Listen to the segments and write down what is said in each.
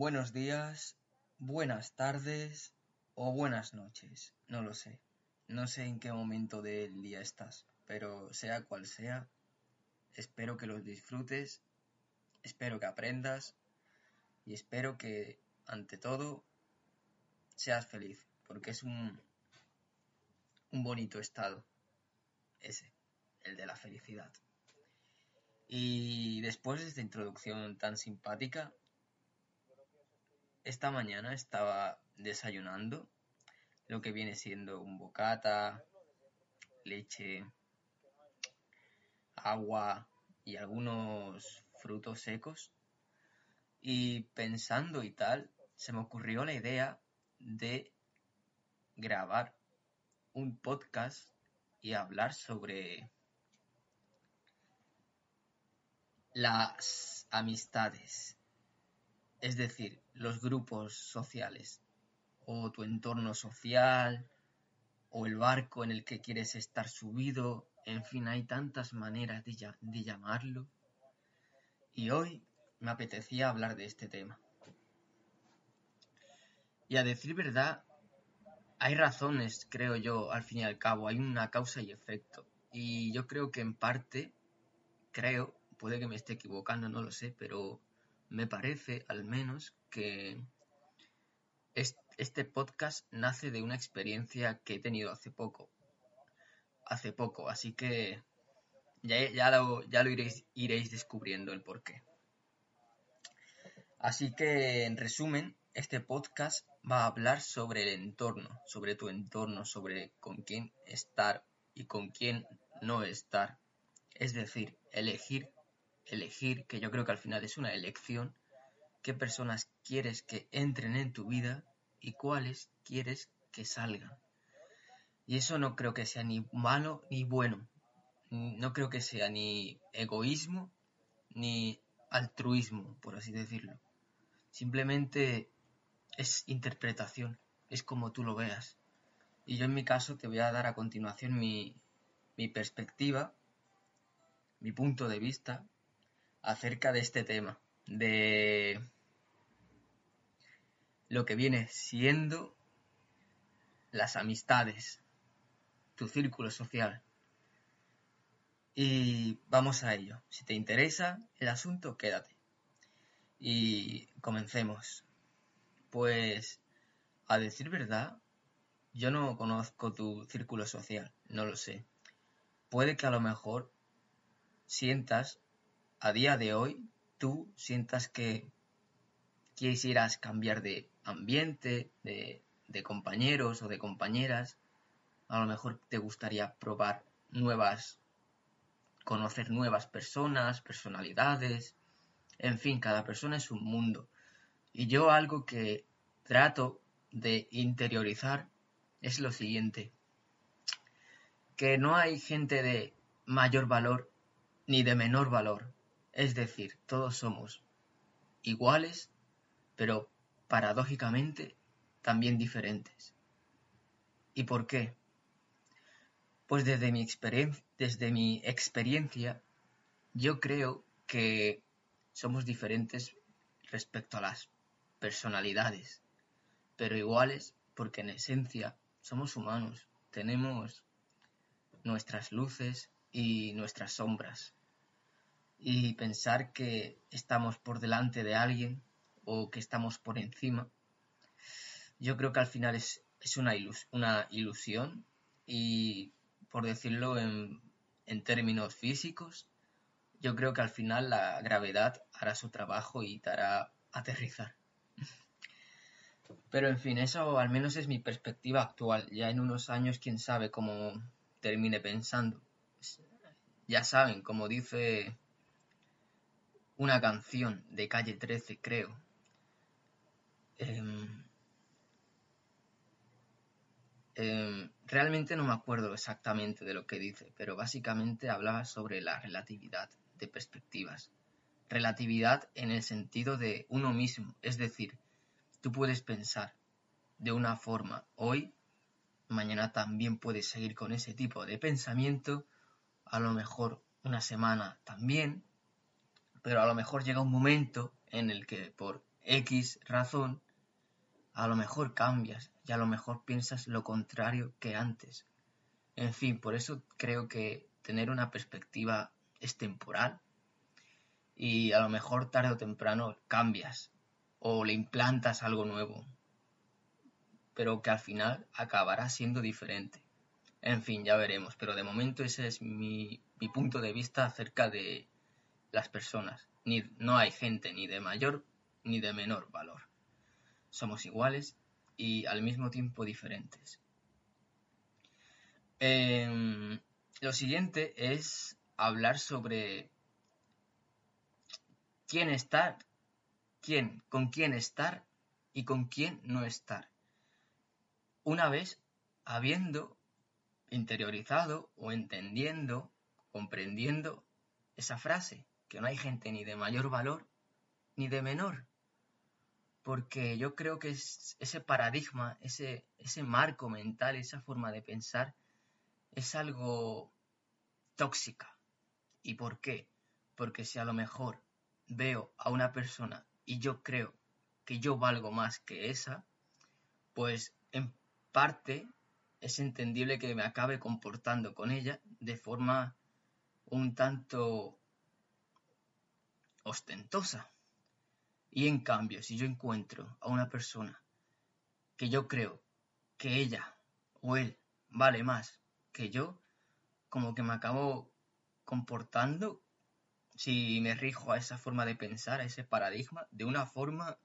Buenos días, buenas tardes o buenas noches, no lo sé. No sé en qué momento del día estás, pero sea cual sea, espero que los disfrutes, espero que aprendas y espero que, ante todo, seas feliz, porque es un, un bonito estado, ese, el de la felicidad. Y después de esta introducción tan simpática, esta mañana estaba desayunando lo que viene siendo un bocata, leche, agua y algunos frutos secos. Y pensando y tal, se me ocurrió la idea de grabar un podcast y hablar sobre las amistades, es decir, los grupos sociales o tu entorno social o el barco en el que quieres estar subido, en fin, hay tantas maneras de, de llamarlo. Y hoy me apetecía hablar de este tema. Y a decir verdad, hay razones, creo yo, al fin y al cabo, hay una causa y efecto. Y yo creo que en parte, creo, puede que me esté equivocando, no lo sé, pero me parece al menos que este podcast nace de una experiencia que he tenido hace poco. Hace poco, así que ya, ya lo, ya lo iréis, iréis descubriendo el porqué. Así que, en resumen, este podcast va a hablar sobre el entorno, sobre tu entorno, sobre con quién estar y con quién no estar. Es decir, elegir, elegir, que yo creo que al final es una elección, qué personas quieres que entren en tu vida y cuáles quieres que salgan. Y eso no creo que sea ni malo ni bueno. No creo que sea ni egoísmo ni altruismo, por así decirlo. Simplemente es interpretación, es como tú lo veas. Y yo en mi caso te voy a dar a continuación mi, mi perspectiva, mi punto de vista acerca de este tema, de lo que viene siendo las amistades, tu círculo social. Y vamos a ello. Si te interesa el asunto, quédate. Y comencemos. Pues, a decir verdad, yo no conozco tu círculo social, no lo sé. Puede que a lo mejor sientas, a día de hoy, tú sientas que quisieras cambiar de ambiente, de, de compañeros o de compañeras. A lo mejor te gustaría probar nuevas, conocer nuevas personas, personalidades. En fin, cada persona es un mundo. Y yo algo que trato de interiorizar es lo siguiente. Que no hay gente de mayor valor ni de menor valor. Es decir, todos somos iguales, pero paradójicamente también diferentes. ¿Y por qué? Pues desde mi, desde mi experiencia, yo creo que somos diferentes respecto a las personalidades, pero iguales porque en esencia somos humanos, tenemos nuestras luces y nuestras sombras. Y pensar que estamos por delante de alguien o que estamos por encima, yo creo que al final es, una, una ilusión y, por decirlo en, en términos físicos, yo creo que al final la gravedad hará su trabajo y te hará aterrizar. Pero en fin, eso al menos es mi perspectiva actual. Ya en unos años, quién sabe cómo termine pensando. Ya saben, como dice una canción de calle 13, creo, em, em, realmente no me acuerdo exactamente de lo que dice, pero básicamente hablaba sobre la relatividad de perspectivas. Relatividad en el sentido de uno mismo, es decir, tú puedes pensar de una forma hoy, mañana también puedes seguir con ese tipo de pensamiento, a lo mejor una semana también, pero a lo mejor llega un momento en el que por X razón, a lo mejor cambias y a lo mejor piensas lo contrario que antes. En fin, por eso creo que tener una perspectiva es temporal y a lo mejor tarde o temprano cambias o le implantas algo nuevo, pero que al final acabará siendo diferente. En fin, ya veremos, pero de momento ese es mi, punto de vista acerca de las personas. Ni, no hay gente ni de mayor ni de menor valor. Somos iguales y al mismo tiempo diferentes. Em, lo siguiente es hablar sobre quién estar, quién, con quién estar y con quién no estar. Una vez habiendo interiorizado o entendiendo, comprendiendo esa frase, que no hay gente ni de mayor valor ni de menor. Porque yo creo que es ese paradigma, ese, ese marco mental, esa forma de pensar, es algo tóxica. ¿Y por qué? Porque si a lo mejor veo a una persona y yo creo que yo valgo más que esa, pues en parte es entendible que me acabe comportando con ella de forma un tanto ostentosa. Y en cambio, si yo encuentro a una persona que yo creo que ella o él vale más que yo, como que me acabo comportando, si me rijo a esa forma de pensar, a ese paradigma, de una forma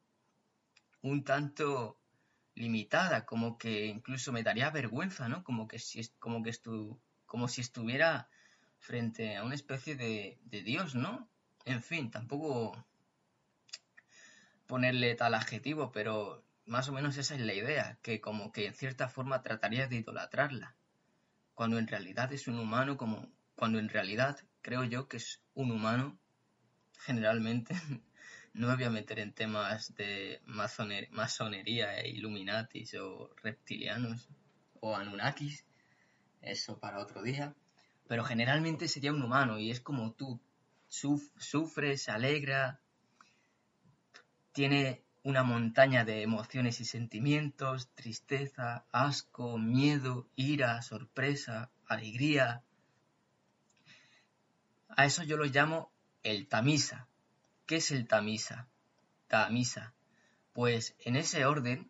un tanto limitada, como que incluso me daría vergüenza, ¿no? Como que si, como que estu, como si estuviera frente a una especie de, de Dios, ¿no? En fin, tampoco ponerle tal adjetivo, pero más o menos esa es la idea, que como que en cierta forma trataría de idolatrarla, cuando en realidad es un humano como cuando en realidad creo yo que es un humano generalmente. No me voy a meter en temas de masonería e illuminatis o reptilianos o anunnakis, eso para otro día, pero generalmente sería un humano y es como tú, sufre, se alegra, tiene una montaña de emociones y sentimientos, tristeza, asco, miedo, ira, sorpresa, alegría. A eso yo lo llamo el tamisa, ¿Qué es el tamisa? Tamisa. Pues en ese orden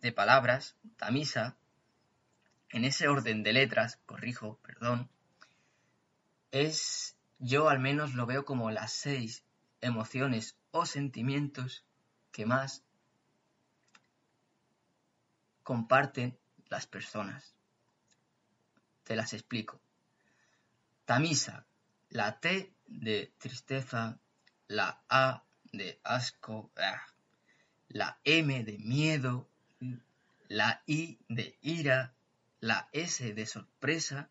de palabras, tamisa, en ese orden de letras, corrijo, perdón, es, yo al menos lo veo como las seis emociones o sentimientos que más comparten las personas. Te las explico. Tamisa, la T de tristeza, la A de asco, ah, la M de miedo, la I de ira, la S de sorpresa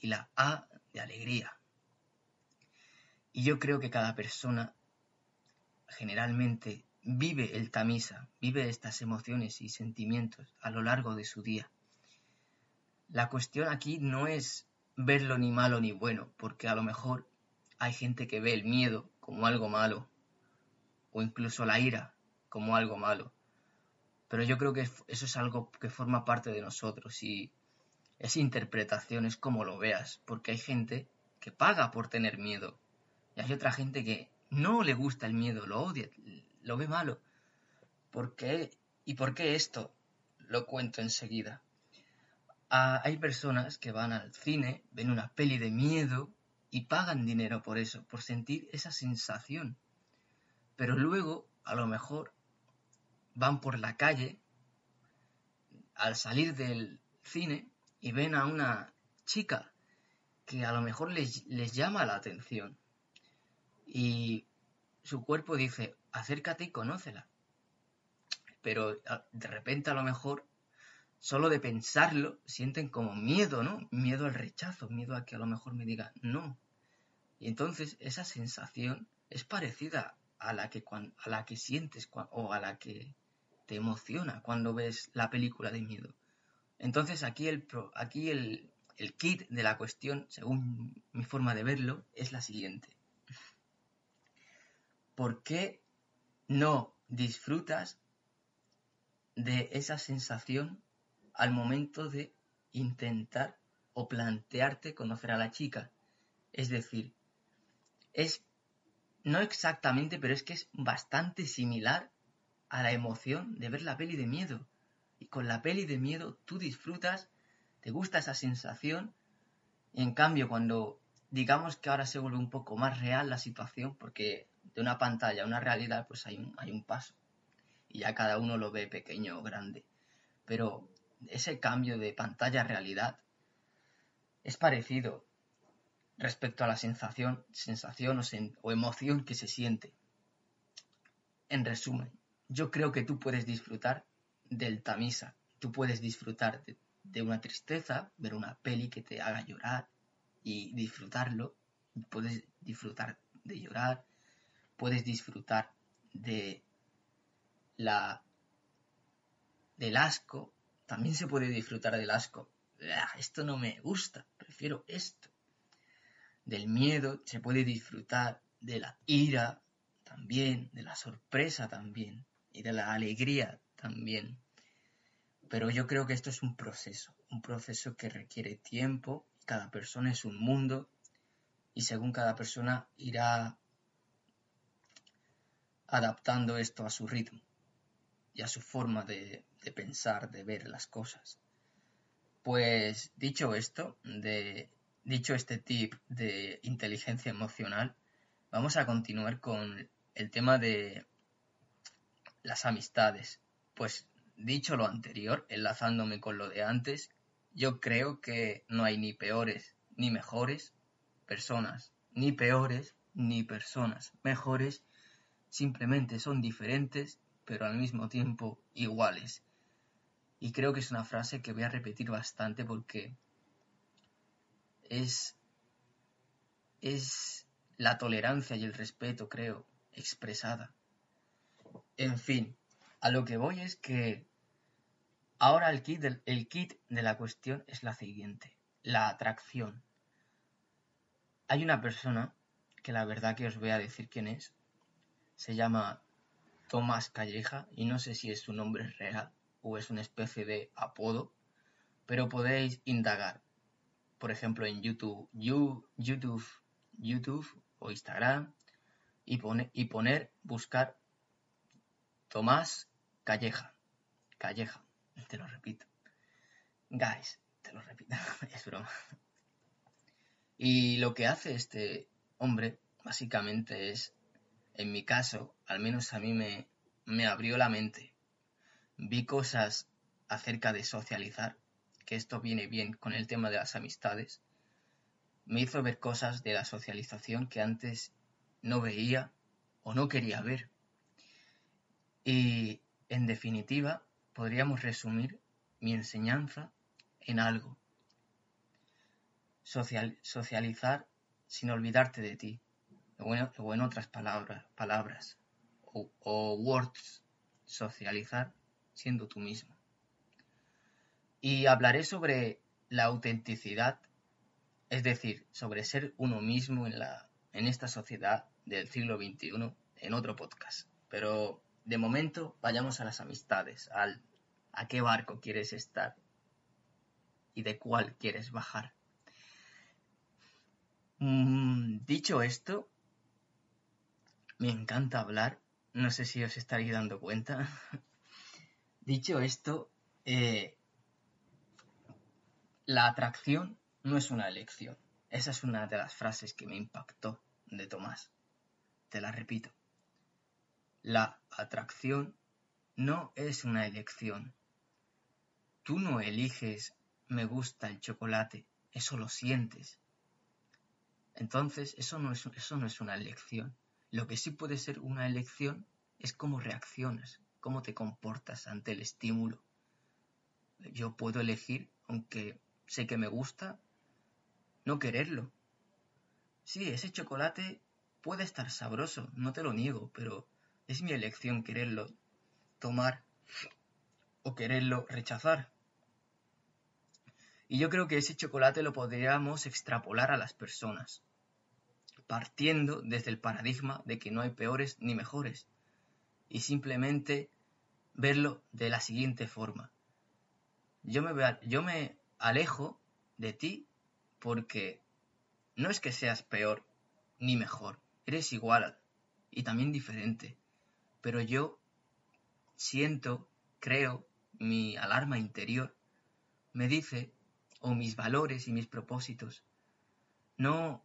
y la A de alegría. Y yo creo que cada persona generalmente vive el tamisa, vive estas emociones y sentimientos a lo largo de su día. La cuestión aquí no es verlo ni malo ni bueno, porque a lo mejor hay gente que ve el miedo como algo malo, o incluso la ira como algo malo. Pero yo creo que eso es algo que forma parte de nosotros y es interpretación, es como lo veas, porque hay gente que paga por tener miedo y hay otra gente que no le gusta el miedo, lo odia, lo ve malo. ¿Por qué? ¿Y por qué esto? Lo cuento enseguida. Ah, hay personas que van al cine, ven una peli de miedo y pagan dinero por eso, por sentir esa sensación. Pero luego, a lo mejor, van por la calle al salir del cine y ven a una chica que a lo mejor les, les llama la atención. Y su cuerpo dice, acércate y conócela. pero de repente a lo mejor solo de pensarlo sienten como miedo, ¿no? Miedo al rechazo, miedo a que a lo mejor me diga no. Y entonces esa sensación es parecida a la que, a la que sientes o a la que te emociona cuando ves la película de miedo. Entonces aquí el, aquí el, el kit de la cuestión, según mi forma de verlo, es la siguiente. ¿Por qué no disfrutas de esa sensación al momento de intentar o plantearte conocer a la chica? Es decir, es no exactamente, pero es que es bastante similar a la emoción de ver la peli de miedo. Y con la peli de miedo tú disfrutas, te gusta esa sensación. En cambio, cuando digamos que ahora se vuelve un poco más real la situación, porque de una pantalla a una realidad, pues hay un, hay un paso. Y ya cada uno lo ve pequeño o grande. Pero ese cambio de pantalla a realidad es parecido respecto a la sensación, sensación o, emoción que se siente. En resumen, yo creo que tú puedes disfrutar del Tamisa, tú puedes disfrutar de, una tristeza, ver una peli que te haga llorar y disfrutarlo, puedes disfrutar de llorar, puedes disfrutar de la del asco, también se puede disfrutar del asco. Ah, esto no me gusta, prefiero esto del miedo, se puede disfrutar de la ira también, de la sorpresa también y de la alegría también. Pero yo creo que esto es un proceso, un proceso que requiere tiempo, cada persona es un mundo y según cada persona irá adaptando esto a su ritmo y a su forma de, pensar, de ver las cosas. Pues dicho esto, Dicho este tip de inteligencia emocional, vamos a continuar con el tema de las amistades. Pues dicho lo anterior, enlazándome con lo de antes, yo creo que no hay ni peores ni mejores personas, ni peores ni personas mejores, simplemente son diferentes, pero al mismo tiempo iguales. Y creo que es una frase que voy a repetir bastante porque es, es la tolerancia y el respeto, creo, expresada. En fin, a lo que voy es que ahora el kit, el kit de la cuestión es la siguiente, la atracción. Hay una persona que la verdad que os voy a decir quién es. Se llama Tomás Calleja y no sé si es su nombre real o es una especie de apodo, pero podéis indagar por ejemplo, en YouTube, YouTube, YouTube o Instagram y, y poner, buscar Tomás Calleja. Calleja, te lo repito. Guys, te lo repito, es broma. Y lo que hace este hombre, básicamente, es, en mi caso, al menos a mí me, abrió la mente. Vi cosas acerca de socializar que esto viene bien con el tema de las amistades, me hizo ver cosas de la socialización que antes no veía o no quería ver. Y, en definitiva, podríamos resumir mi enseñanza en algo. socializar sin olvidarte de ti, o en, otras palabras, palabras o words, socializar siendo tú mismo y hablaré sobre la autenticidad, es decir, sobre ser uno mismo en, la, en esta sociedad del siglo XXI en otro podcast. Pero de momento vayamos a las amistades, al a qué barco quieres estar y de cuál quieres bajar. Mm, dicho esto, me encanta hablar, no sé si os estaréis dando cuenta. dicho esto, eh, la atracción no es una elección. Esa es una de las frases que me impactó de Tomás. Te la repito. La atracción no es una elección. Tú no eliges me gusta el chocolate, eso lo sientes. Entonces, eso no es, eso no es una elección. Lo que sí puede ser una elección es cómo reaccionas, cómo te comportas ante el estímulo. Yo puedo elegir, aunque sé que me gusta, no quererlo. Sí, ese chocolate puede estar sabroso, no te lo niego, pero es mi elección quererlo tomar o quererlo rechazar. Y yo creo que ese chocolate lo podríamos extrapolar a las personas, partiendo desde el paradigma de que no hay peores ni mejores, y simplemente verlo de la siguiente forma. Yo me, yo me alejo de ti porque no es que seas peor ni mejor, eres igual y también diferente, pero yo siento, creo, mi alarma interior me dice, o mis valores y mis propósitos, no,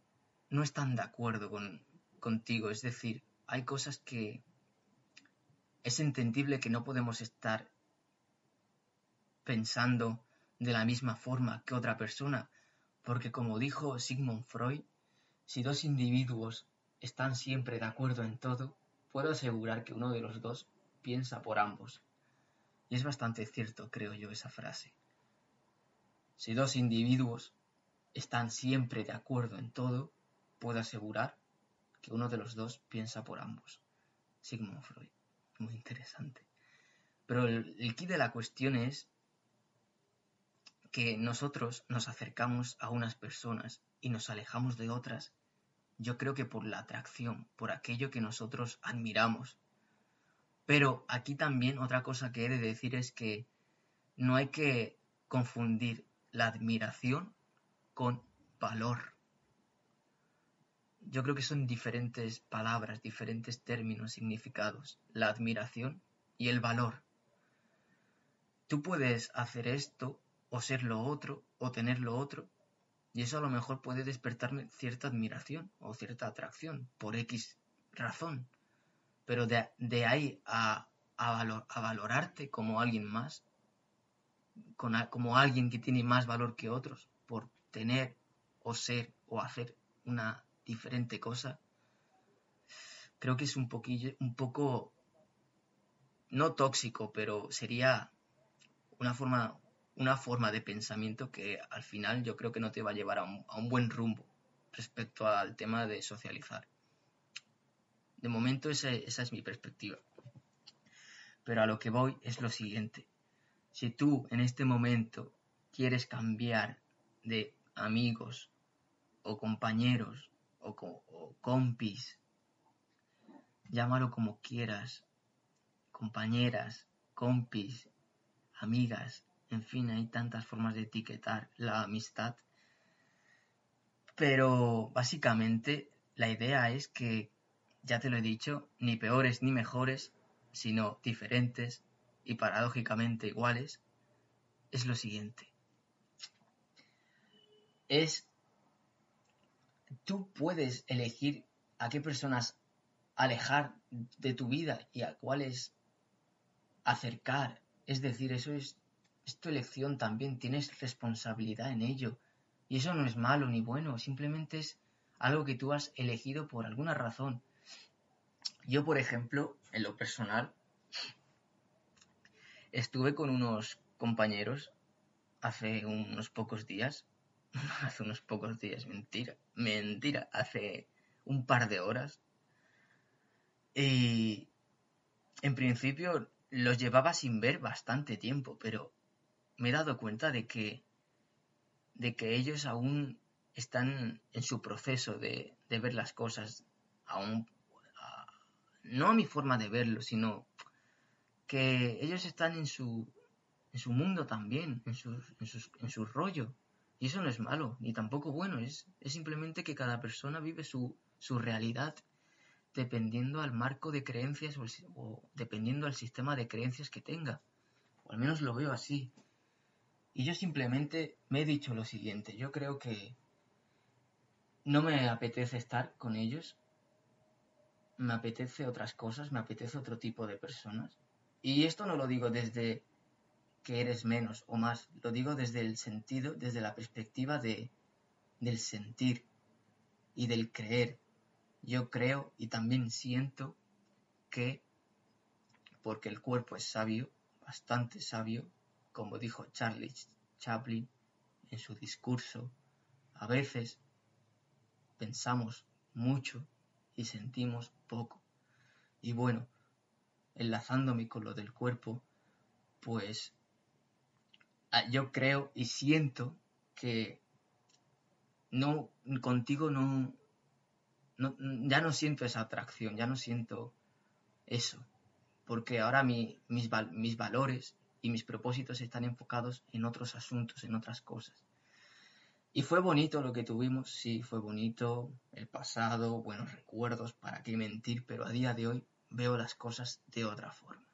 no están de acuerdo con, contigo. Es decir, hay cosas que es entendible que no podemos estar pensando de la misma forma que otra persona, porque como dijo Sigmund Freud, si dos individuos están siempre de acuerdo en todo, puedo asegurar que uno de los dos piensa por ambos. Y es bastante cierto, creo yo, esa frase. Si dos individuos están siempre de acuerdo en todo, puedo asegurar que uno de los dos piensa por ambos. Sigmund Freud. Muy interesante. Pero el, el de la cuestión es que nosotros nos acercamos a unas personas y nos alejamos de otras, yo creo que por la atracción, por aquello que nosotros admiramos. Pero aquí también otra cosa que he de decir es que no hay que confundir la admiración con valor. Yo creo que son diferentes palabras, diferentes términos, significados. La admiración y el valor. Tú puedes hacer esto o ser lo otro, o tener lo otro, y eso a lo mejor puede despertarme cierta admiración o cierta atracción por X razón. Pero de, ahí a, a, valorarte como alguien más, como alguien que tiene más valor que otros, por tener o ser o hacer una diferente cosa, creo que es un poquillo, un poco, no tóxico, pero sería una forma una forma de pensamiento que al final yo creo que no te va a llevar a un, buen rumbo respecto al tema de socializar. De momento esa, esa es mi perspectiva. Pero a lo que voy es lo siguiente. Si tú en este momento quieres cambiar de amigos o compañeros o, compis, llámalo como quieras, compañeras, compis, amigas, en fin, hay tantas formas de etiquetar la amistad. Pero básicamente la idea es que, ya te lo he dicho, ni peores ni mejores, sino diferentes y paradójicamente iguales, es lo siguiente. Es, tú puedes elegir a qué personas alejar de tu vida y a cuáles acercar. Es decir, eso es tu elección también, tienes responsabilidad en ello. Y eso no es malo ni bueno, simplemente es algo que tú has elegido por alguna razón. Yo, por ejemplo, en lo personal, estuve con unos compañeros hace unos pocos días, hace unos pocos días, mentira, mentira, hace un par de horas. Y en principio los llevaba sin ver bastante tiempo, pero me he dado cuenta de que, de que ellos aún están en su proceso de, ver las cosas, aún, no a mi forma de verlo, sino que ellos están en su, en su mundo también, en, en, su rollo. Y eso no es malo, ni tampoco bueno, es, es simplemente que cada persona vive su, su realidad dependiendo al marco de creencias o, o, dependiendo al sistema de creencias que tenga. O al menos lo veo así. Y yo simplemente me he dicho lo siguiente, yo creo que no me apetece estar con ellos, me apetece otras cosas, me apetece otro tipo de personas. Y esto no lo digo desde que eres menos o más, lo digo desde el sentido, desde la perspectiva de, del sentir y del creer. Yo creo y también siento que porque el cuerpo es sabio, bastante sabio, como dijo Charlie Chaplin en su discurso. A veces pensamos mucho y sentimos poco. Y bueno, enlazándome con lo del cuerpo, pues yo creo y siento que no contigo no, no ya no siento esa atracción, ya no siento eso, porque ahora mi, mis, mis valores y mis propósitos están enfocados en otros asuntos, en otras cosas. Y fue bonito lo que tuvimos, sí, fue bonito, el pasado, buenos recuerdos, para qué mentir, pero a día de hoy veo las cosas de otra forma.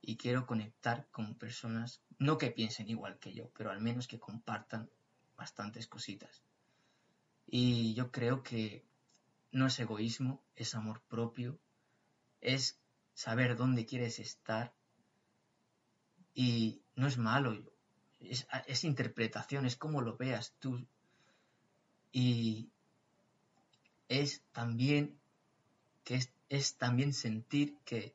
Y quiero conectar con personas, no que piensen igual que yo, pero al menos que compartan bastantes cositas. Y yo creo que no es egoísmo, es amor propio, es saber dónde quieres estar y no es malo, es, interpretación, es como lo veas tú. Y es también que es, también sentir que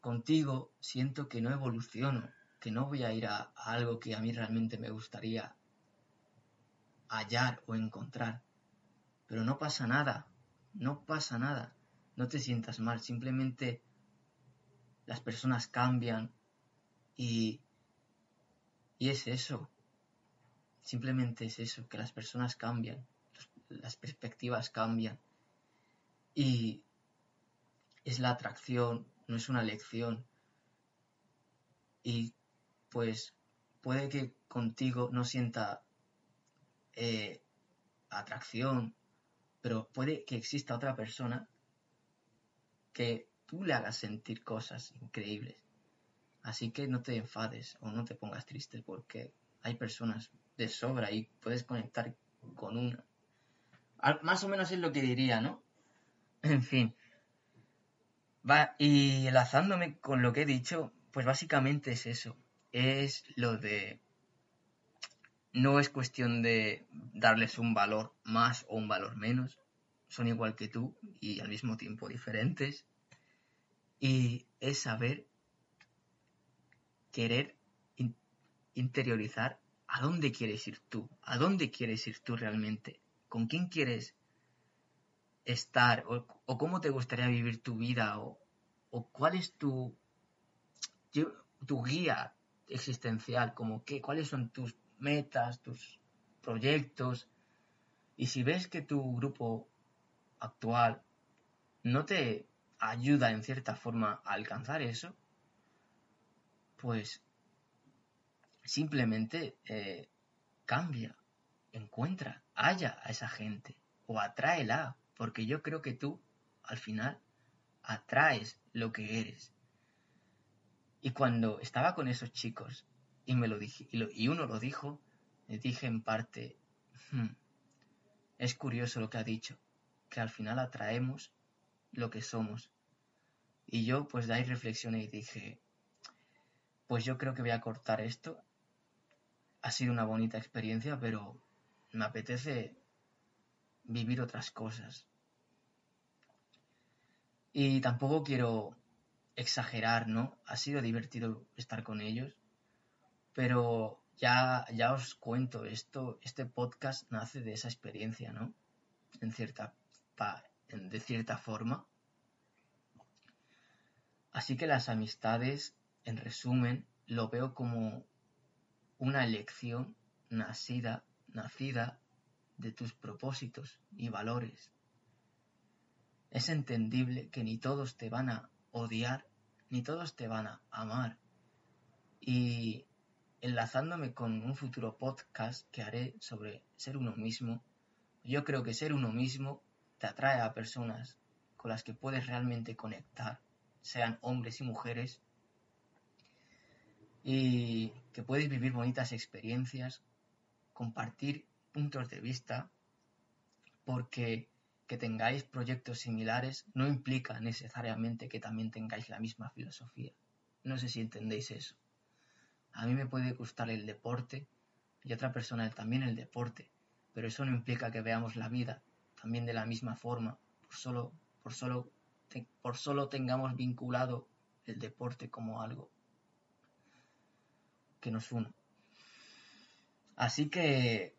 contigo siento que no evoluciono, que no voy a ir a, algo que a mí realmente me gustaría hallar o encontrar. Pero no pasa nada, no pasa nada, no te sientas mal, simplemente las personas cambian, y, es eso, simplemente es eso, que las personas cambian, las perspectivas cambian. Y es la atracción, no es una elección. Y pues puede que contigo no sienta eh, atracción, pero puede que exista otra persona que tú le hagas sentir cosas increíbles. Así que no te enfades o no te pongas triste porque hay personas de sobra y puedes conectar con una. Más o menos es lo que diría, ¿no? En fin. Va, y enlazándome con lo que he dicho, pues básicamente es eso. Es lo de. No es cuestión de darles un valor más o un valor menos. Son igual que tú y al mismo tiempo diferentes. Y es saber querer interiorizar a dónde quieres ir tú, a dónde quieres ir tú realmente, con quién quieres estar o, cómo te gustaría vivir tu vida o, cuál es tu, tu guía existencial, como qué, cuáles son tus metas, tus proyectos. Y si ves que tu grupo actual no te ayuda en cierta forma a alcanzar eso, pues simplemente eh, cambia, encuentra, halla a esa gente o atráela, porque yo creo que tú al final atraes lo que eres. Y cuando estaba con esos chicos y me lo dije, y, uno lo dijo, le dije en parte, hmm, es curioso lo que ha dicho, que al final atraemos lo que somos. Y yo pues de ahí reflexioné y dije, pues yo creo que voy a cortar esto. Ha sido una bonita experiencia, pero me apetece vivir otras cosas. Y tampoco quiero exagerar, ¿no? Ha sido divertido estar con ellos, pero ya, ya os cuento, esto, este podcast nace de esa experiencia, ¿no? En cierta, de cierta forma. Así que las amistades en resumen, lo veo como una elección nacida, nacida de tus propósitos y valores. Es entendible que ni todos te van a odiar, ni todos te van a amar. Y enlazándome con un futuro podcast que haré sobre ser uno mismo, yo creo que ser uno mismo te atrae a personas con las que puedes realmente conectar, sean hombres y mujeres, y que puedes vivir bonitas experiencias, compartir puntos de vista, porque que tengáis proyectos similares no implica necesariamente que también tengáis la misma filosofía. No sé si entendéis eso. A mí me puede gustar el deporte y a otra persona también el deporte, pero eso no implica que veamos la vida también de la misma forma, por solo, por solo, por solo tengamos vinculado el deporte como algo que nos une. Así que,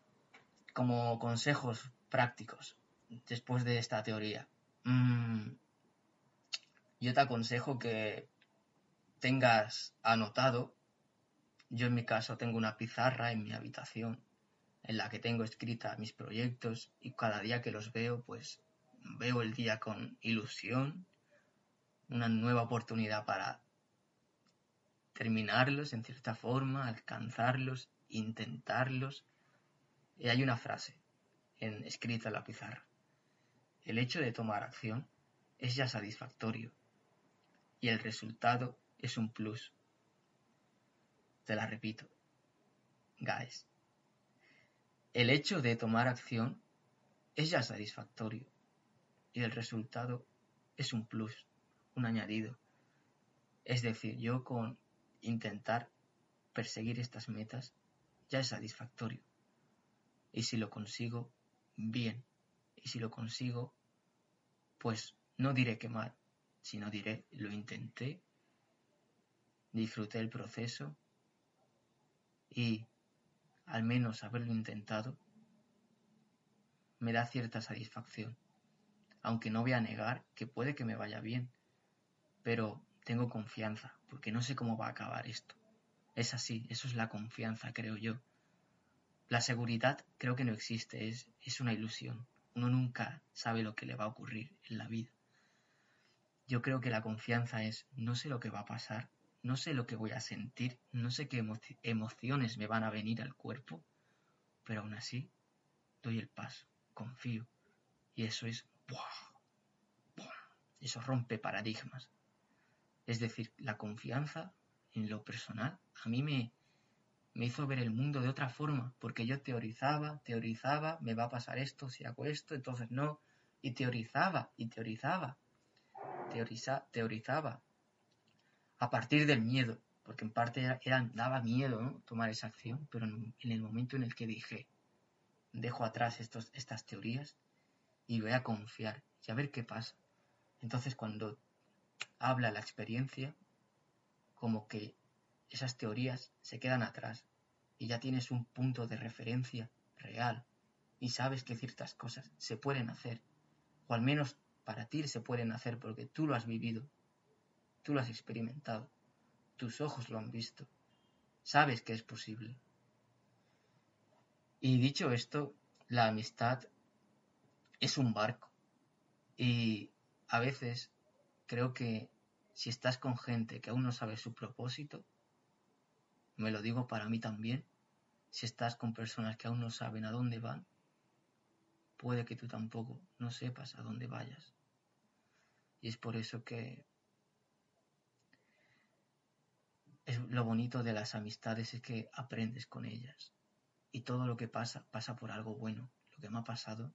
como consejos prácticos, después de esta teoría, mmm, yo te aconsejo que tengas anotado, yo en mi caso tengo una pizarra en mi habitación en la que tengo escrita mis proyectos y cada día que los veo, pues veo el día con ilusión, una nueva oportunidad para terminarlos en cierta forma, alcanzarlos, intentarlos. Y hay una frase en, escrita en la pizarra. El hecho de tomar acción es ya satisfactorio y el resultado es un plus. Te la repito. Guys. El hecho de tomar acción es ya satisfactorio y el resultado es un plus, un añadido. Es decir, yo con intentar perseguir estas metas ya es satisfactorio. Y si lo consigo, bien. Y si lo consigo, pues no diré que mal, sino diré lo intenté, disfruté el proceso y al menos haberlo intentado me da cierta satisfacción. Aunque no voy a negar que puede que me vaya bien, pero tengo confianza, porque no sé cómo va a acabar esto. Es así, eso es la confianza, creo yo. La seguridad creo que no existe, es, es una ilusión. Uno nunca sabe lo que le va a ocurrir en la vida. Yo creo que la confianza es no sé lo que va a pasar, no sé lo que voy a sentir, no sé qué emociones me van a venir al cuerpo, pero aún así doy el paso, confío. Y eso es, ¡buah! eso rompe paradigmas. Es decir, la confianza en lo personal a mí me, me hizo ver el mundo de otra forma, porque yo teorizaba, teorizaba, me va a pasar esto si hago esto, entonces no, y teorizaba, y teorizaba, teoriza, teorizaba, a partir del miedo, porque en parte era, daba miedo tomar esa acción, pero en, el momento en el que dije, dejo atrás estos, estas teorías y voy a confiar y a ver qué pasa. Entonces cuando habla la experiencia, como que esas teorías se quedan atrás y ya tienes un punto de referencia real y sabes que ciertas cosas se pueden hacer, o al menos para ti se pueden hacer porque tú lo has vivido, tú lo has experimentado, tus ojos lo han visto, sabes que es posible. Y dicho esto, la amistad es un barco y a veces creo que si estás con gente que aún no sabe su propósito, me lo digo para mí también, si estás con personas que aún no saben a dónde van, puede que tú tampoco no sepas a dónde vayas. Y es por eso que es lo bonito de las amistades es que aprendes con ellas. Y todo lo que pasa pasa por algo bueno. Lo que me ha pasado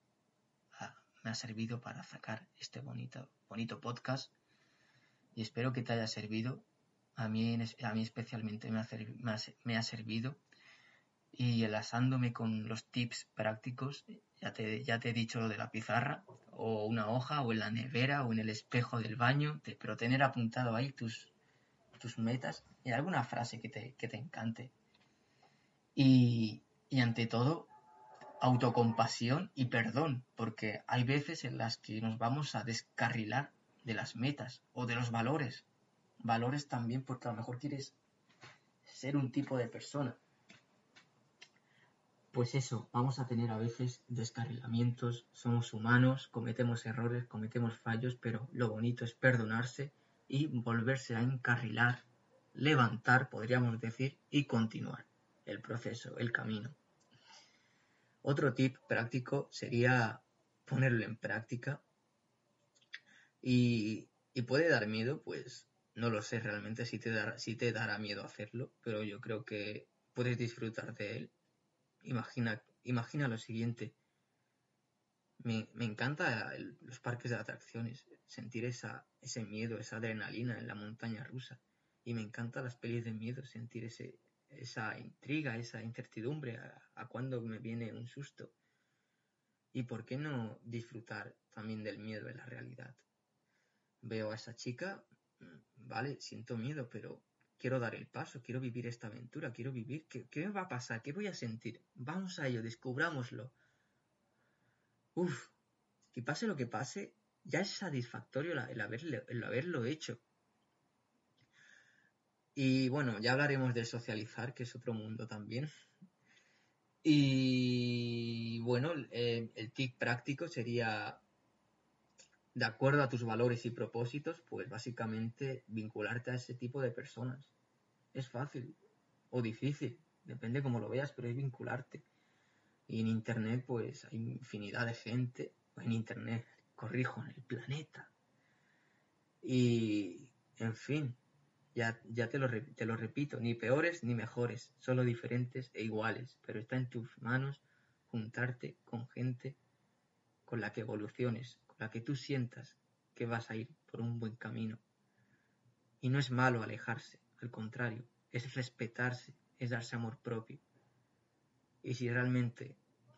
ah, me ha servido para sacar este bonito, bonito podcast. Y espero que te haya servido a mí, a mí especialmente me ha, servido y enlazándome con los tips prácticos, ya te, ya te he dicho lo de la pizarra, o una hoja, o en la nevera, o en el espejo del baño, pero tener apuntado ahí tus, tus metas y alguna frase que te, que te encante. Y, y ante todo, autocompasión y perdón, porque hay veces en las que nos vamos a descarrilar de las metas o de los valores valores también porque a lo mejor quieres ser un tipo de persona. Pues eso, vamos a tener a veces descarrilamientos, somos humanos, cometemos errores, cometemos fallos, pero lo bonito es perdonarse y volverse a encarrilar, levantar, podríamos decir, y continuar el proceso, el camino. Otro tip práctico sería ponerlo en práctica y, y puede dar miedo, pues no lo sé realmente si te, dará, si te dará miedo hacerlo, pero yo creo que puedes disfrutar de él. Imagina, imagina lo siguiente. Me, me encanta los parques de atracciones, sentir esa, ese miedo, esa adrenalina en la montaña rusa. Y me encantan las pelis de miedo, sentir ese, esa intriga, esa incertidumbre a, a me viene un susto. ¿Y por qué no disfrutar también del miedo en la realidad? Veo a esa chica vale, siento miedo, pero quiero dar el paso, quiero vivir esta aventura, quiero vivir, ¿qué, qué me va a pasar? ¿Qué voy a sentir? Vamos a ello, descubrámoslo. Uf, y pase lo que pase, ya es satisfactorio el, haberlo hecho. Y bueno, ya hablaremos del socializar, que es otro mundo también. Y bueno, eh, el tip práctico sería, de acuerdo a tus valores y propósitos, pues básicamente vincularte a ese tipo de personas. Es fácil o difícil, depende cómo lo veas, pero es vincularte. Y en Internet pues hay infinidad de gente, en Internet, corrijo, en el planeta. Y, en fin, ya, ya te, lo, te lo repito, ni peores ni mejores, solo diferentes e iguales, pero está en tus manos juntarte con gente con la que evoluciones, la que tú sientas que vas a ir por un buen camino. Y no es malo alejarse, al contrario, es respetarse, es darse amor propio. Y si realmente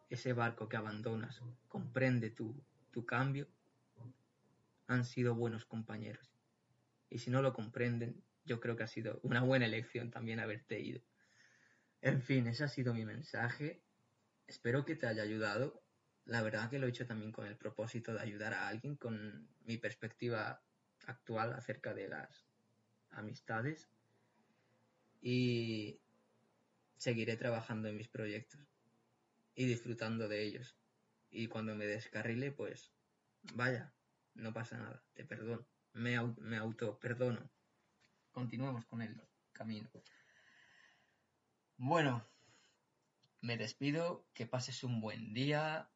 ese barco que abandonas comprende tu, tu cambio, han sido buenos compañeros. Y si no lo comprenden, yo creo que ha sido una buena elección también haberte ido. En fin, ese ha sido mi mensaje. Espero que te haya ayudado. La verdad que lo he hecho también con el propósito de ayudar a alguien con mi perspectiva actual acerca de las amistades. Y seguiré trabajando en mis proyectos y disfrutando de ellos. Y cuando me descarrile, pues vaya, no pasa nada, te perdono, me, me auto perdono. Continuemos con el camino. Bueno, me despido, que pases un buen día,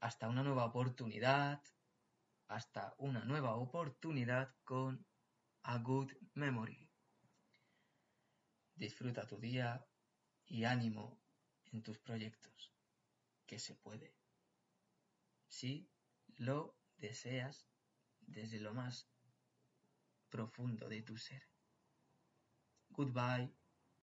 hasta una nueva oportunidad, hasta una nueva oportunidad con A Good Memory. Disfruta tu día y ánimo en tus proyectos, que se puede. Si lo deseas desde lo más profundo de tu ser. Goodbye.